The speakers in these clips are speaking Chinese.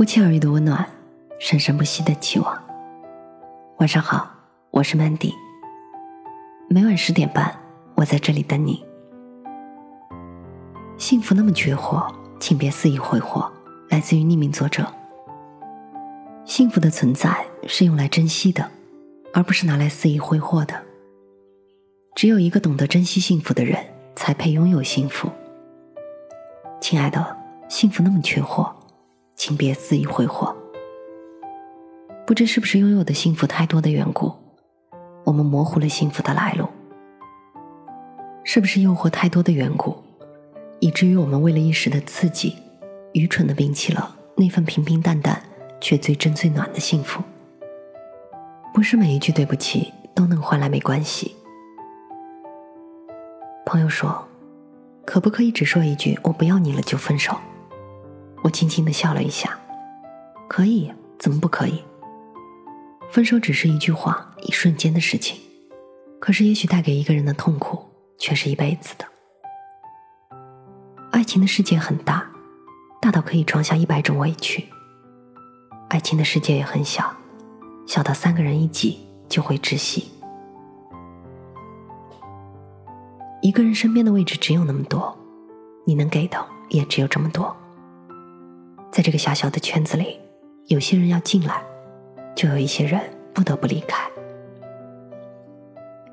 不期而遇的温暖，生生不息的期望。晚上好，我是 Mandy。每晚十点半，我在这里等你。幸福那么绝活，请别肆意挥霍。来自于匿名作者。幸福的存在是用来珍惜的，而不是拿来肆意挥霍的。只有一个懂得珍惜幸福的人，才配拥有幸福。亲爱的，幸福那么缺货，请别肆意挥霍。不知是不是拥有的幸福太多的缘故，我们模糊了幸福的来路。是不是诱惑太多的缘故，以至于我们为了一时的刺激，愚蠢的摒弃了那份平平淡淡却最真最暖的幸福？不是每一句对不起都能换来没关系。朋友说。可不可以只说一句“我不要你了”就分手？我轻轻的笑了一下。可以，怎么不可以？分手只是一句话，一瞬间的事情，可是也许带给一个人的痛苦却是一辈子的。爱情的世界很大，大到可以装下一百种委屈；爱情的世界也很小，小到三个人一挤就会窒息。一个人身边的位置只有那么多，你能给的也只有这么多。在这个狭小的圈子里，有些人要进来，就有一些人不得不离开。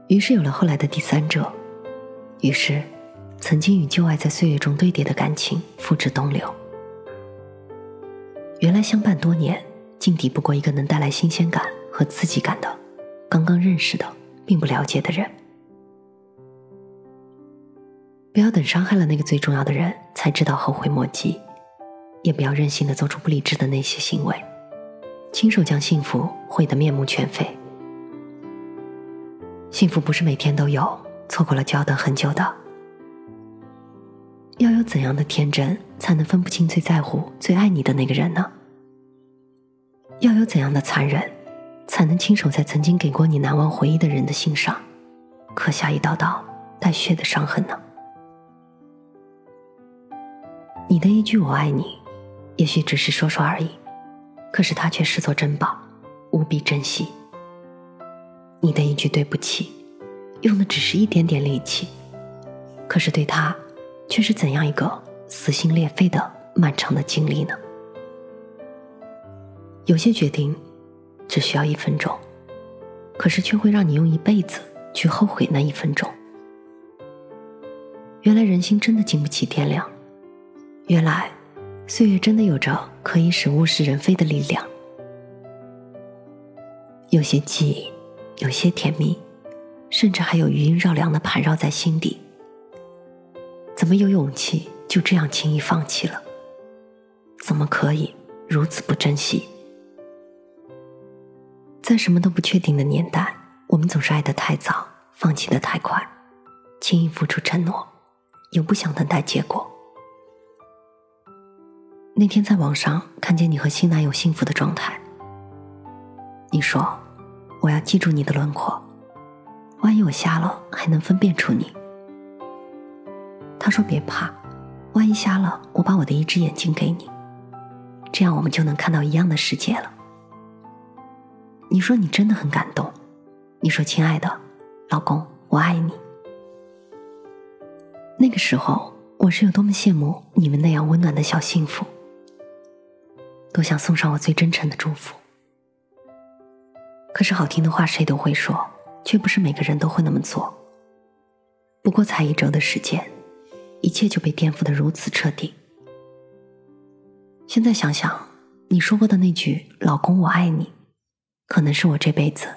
于是有了后来的第三者，于是曾经与旧爱在岁月中堆叠的感情付之东流。原来相伴多年，竟抵不过一个能带来新鲜感和刺激感的刚刚认识的并不了解的人。不要等伤害了那个最重要的人才知道后悔莫及，也不要任性的做出不理智的那些行为，亲手将幸福毁得面目全非。幸福不是每天都有，错过了就要等很久的。要有怎样的天真，才能分不清最在乎、最爱你的那个人呢？要有怎样的残忍，才能亲手在曾经给过你难忘回忆的人的心上，刻下一道道带血的伤痕呢？你的一句“我爱你”，也许只是说说而已，可是他却视作珍宝，无比珍惜。你的一句“对不起”，用的只是一点点力气，可是对他，却是怎样一个撕心裂肺的漫长的经历呢？有些决定只需要一分钟，可是却会让你用一辈子去后悔那一分钟。原来人心真的经不起掂量。原来，岁月真的有着可以使物是人非的力量。有些记忆，有些甜蜜，甚至还有余音绕梁的盘绕在心底。怎么有勇气就这样轻易放弃了？怎么可以如此不珍惜？在什么都不确定的年代，我们总是爱得太早，放弃的太快，轻易付出承诺，又不想等待结果。那天在网上看见你和新男友幸福的状态，你说：“我要记住你的轮廓，万一我瞎了还能分辨出你。”他说：“别怕，万一瞎了，我把我的一只眼睛给你，这样我们就能看到一样的世界了。”你说你真的很感动，你说：“亲爱的，老公，我爱你。”那个时候，我是有多么羡慕你们那样温暖的小幸福。都想送上我最真诚的祝福。可是好听的话谁都会说，却不是每个人都会那么做。不过才一周的时间，一切就被颠覆的如此彻底。现在想想，你说过的那句“老公我爱你”，可能是我这辈子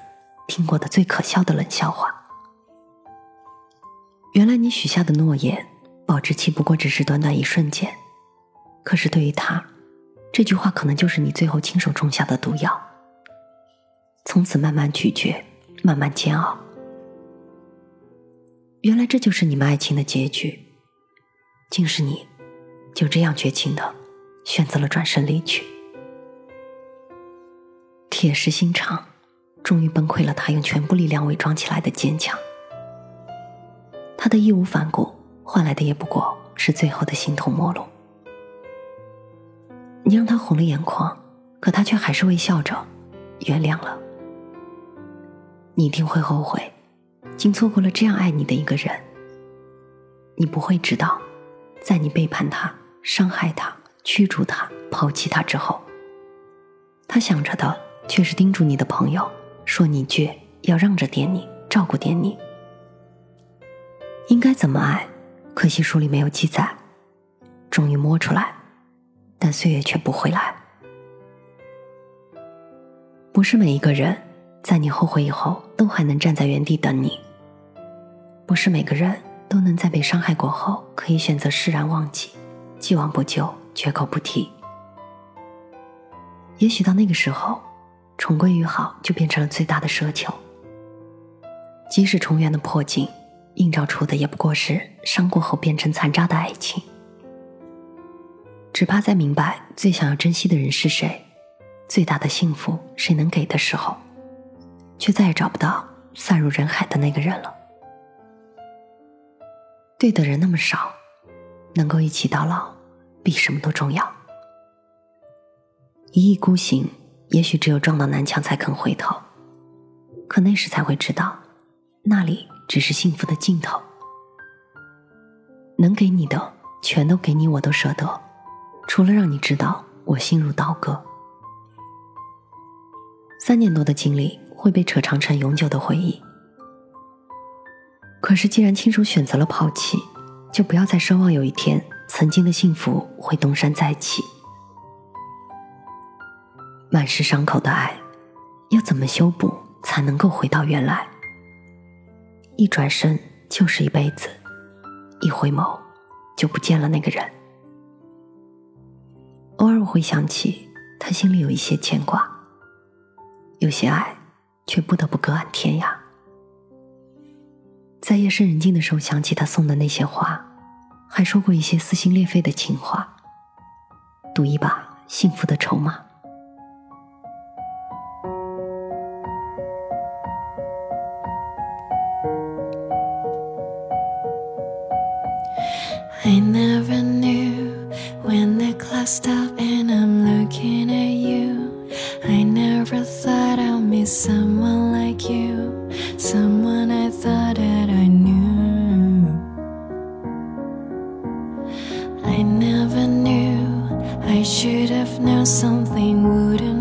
听过的最可笑的冷笑话。原来你许下的诺言，保质期不过只是短短一瞬间，可是对于他。这句话可能就是你最后亲手种下的毒药，从此慢慢咀嚼，慢慢煎熬。原来这就是你们爱情的结局，竟是你就这样绝情的选择了转身离去。铁石心肠，终于崩溃了。他用全部力量伪装起来的坚强，他的义无反顾换来的也不过是最后的形同陌路。你让他红了眼眶，可他却还是微笑着原谅了。你一定会后悔，竟错过了这样爱你的一个人。你不会知道，在你背叛他、伤害他、驱逐他、抛弃他之后，他想着的却是叮嘱你的朋友，说你倔，要让着点你，照顾点你。应该怎么爱？可惜书里没有记载。终于摸出来。但岁月却不会来。不是每一个人在你后悔以后都还能站在原地等你。不是每个人都能在被伤害过后可以选择释然忘记，既往不咎，绝口不提。也许到那个时候，重归于好就变成了最大的奢求。即使重圆的破镜，映照出的也不过是伤过后变成残渣的爱情。只怕在明白最想要珍惜的人是谁，最大的幸福谁能给的时候，却再也找不到散入人海的那个人了。对的人那么少，能够一起到老，比什么都重要。一意孤行，也许只有撞到南墙才肯回头，可那时才会知道，那里只是幸福的尽头。能给你的，全都给你，我都舍得。除了让你知道我心如刀割，三年多的经历会被扯长成永久的回忆。可是既然亲手选择了抛弃，就不要再奢望有一天曾经的幸福会东山再起。满是伤口的爱，要怎么修补才能够回到原来？一转身就是一辈子，一回眸就不见了那个人。偶尔我会想起，他心里有一些牵挂，有些爱，却不得不隔岸天涯。在夜深人静的时候，想起他送的那些花，还说过一些撕心裂肺的情话，赌一把幸福的筹码。I never knew I should have known something wouldn't